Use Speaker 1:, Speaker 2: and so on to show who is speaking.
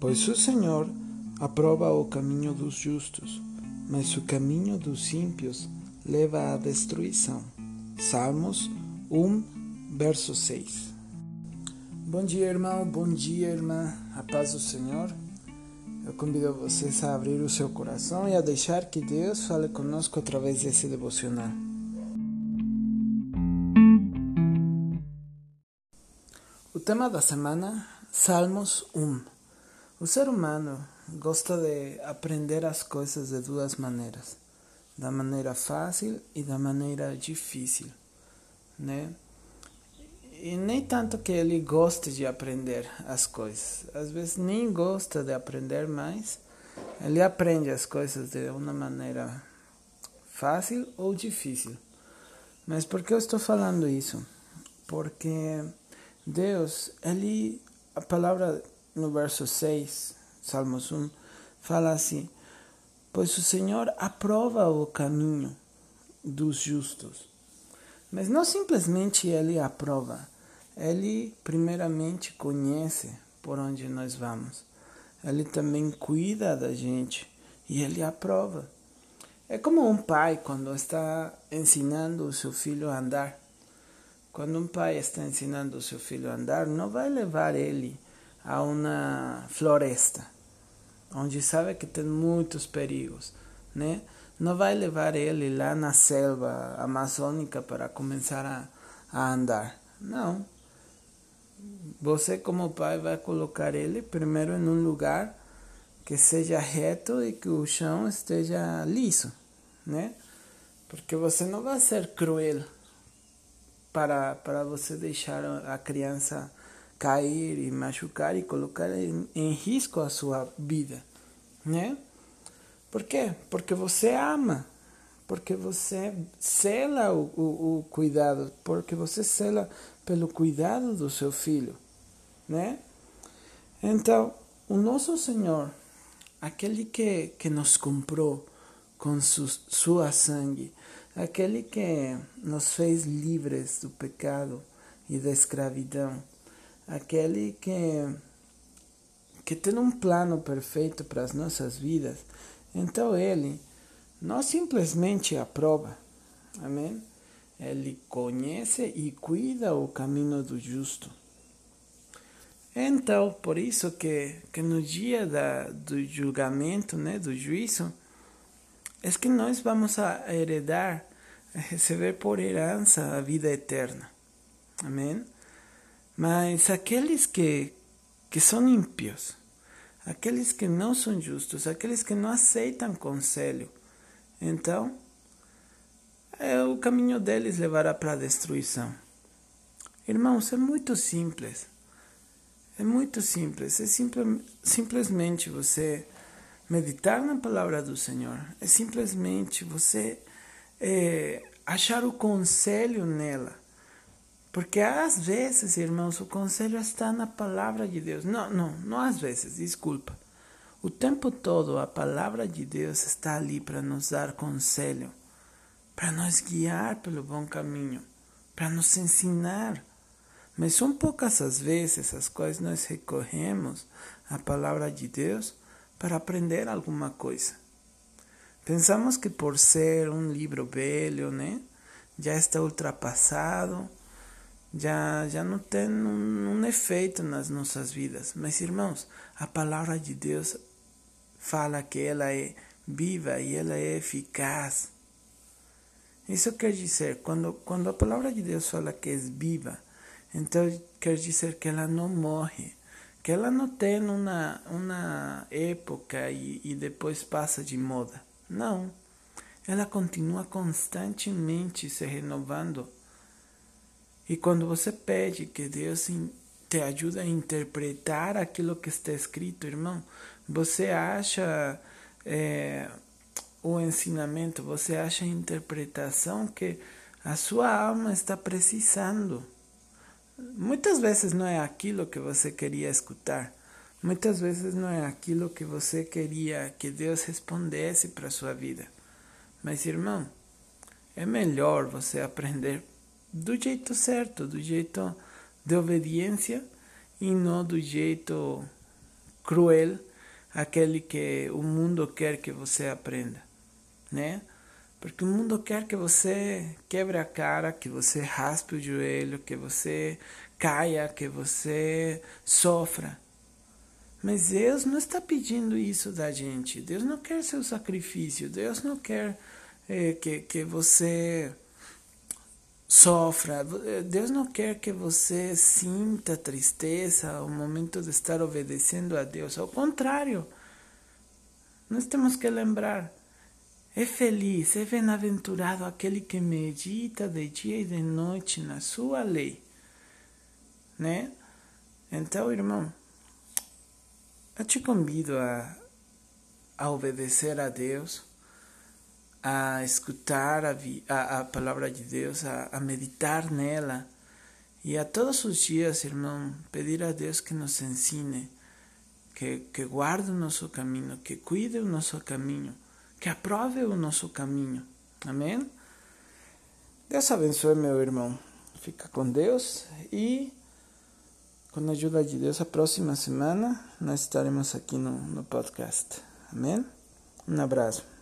Speaker 1: Pois o Senhor aprova o caminho dos justos, mas o caminho dos ímpios leva à destruição. Salmos 1, verso 6. Bom dia, irmão, bom dia, irmã, a paz do Senhor. Eu convido vocês a abrir o seu coração e a deixar que Deus fale conosco através desse devocional. O tema da semana, Salmos 1. O ser humano gosta de aprender as coisas de duas maneiras, da maneira fácil e da maneira difícil, né? E nem tanto que ele goste de aprender as coisas, às vezes nem gosta de aprender mais, ele aprende as coisas de uma maneira fácil ou difícil. Mas por que eu estou falando isso? Porque Deus, ele, a palavra no verso 6, Salmos 1, fala assim: Pois o Senhor aprova o caminho dos justos. Mas não simplesmente ele aprova, ele primeiramente conhece por onde nós vamos. Ele também cuida da gente e ele aprova. É como um pai quando está ensinando o seu filho a andar. Quando um pai está ensinando o seu filho a andar, não vai levar ele a uma floresta, onde sabe que tem muitos perigos, né? Não vai levar ele lá na selva amazônica para começar a, a andar. Não. Você, como pai, vai colocar ele primeiro em um lugar que seja reto e que o chão esteja liso, né? Porque você não vai ser cruel para, para você deixar a criança cair e machucar e colocar em, em risco a sua vida, né? Por quê? Porque você ama, porque você cela o, o, o cuidado, porque você cela pelo cuidado do seu filho, né? Então, o nosso Senhor, aquele que, que nos comprou com su, sua sangue, aquele que nos fez livres do pecado e da escravidão, aquele que que tem um plano perfeito para as nossas vidas. Então ele não simplesmente aprova, amém? Ele conhece e cuida o caminho do justo. Então, por isso que, que no dia da, do julgamento, né, do juízo, é que nós vamos a heredar, a receber por herança a vida eterna. Amém? Mas aqueles que, que são ímpios, aqueles que não são justos, aqueles que não aceitam conselho, então é, o caminho deles levará para a destruição. Irmãos, é muito simples. É muito simples. É simple, simplesmente você meditar na palavra do Senhor. É simplesmente você é, achar o conselho nela. Porque às vezes, irmãos, o conselho está na palavra de Deus. Não, não, não às vezes, desculpa. O tempo todo a palavra de Deus está ali para nos dar conselho, para nos guiar pelo bom caminho, para nos ensinar. Mas são poucas as vezes as quais nós recorremos à palavra de Deus para aprender alguma coisa. Pensamos que por ser um livro velho, né, já está ultrapassado já, já não tem um, um efeito nas nossas vidas. Mas, irmãos, a palavra de Deus fala que ela é viva e ela é eficaz. Isso quer dizer, quando, quando a palavra de Deus fala que é viva, então quer dizer que ela não morre, que ela não tem uma, uma época e, e depois passa de moda. Não. Ela continua constantemente se renovando e quando você pede que Deus te ajude a interpretar aquilo que está escrito, irmão, você acha é, o ensinamento, você acha a interpretação que a sua alma está precisando. Muitas vezes não é aquilo que você queria escutar. Muitas vezes não é aquilo que você queria que Deus respondesse para a sua vida. Mas, irmão, é melhor você aprender do jeito certo, do jeito de obediência e não do jeito cruel aquele que o mundo quer que você aprenda, né? Porque o mundo quer que você quebre a cara, que você raspe o joelho, que você caia, que você sofra. Mas Deus não está pedindo isso da gente. Deus não quer seu sacrifício. Deus não quer é, que, que você sofra. Deus não quer que você sinta tristeza ao momento de estar obedecendo a Deus. Ao contrário, nós temos que lembrar é feliz, é bem-aventurado aquele que medita de dia e de noite na sua lei. Né? Então, irmão, eu te convido a, a obedecer a Deus, a escutar a, a, a palavra de Deus, a, a meditar nela e a todos os dias, irmão, pedir a Deus que nos ensine, que, que guarde o nosso caminho, que cuide o nosso caminho que aprove o nosso caminho. Amém? Deus abençoe, meu irmão. Fica com Deus e, com a ajuda de Deus, a próxima semana nós estaremos aqui no, no podcast. Amém? Um abraço.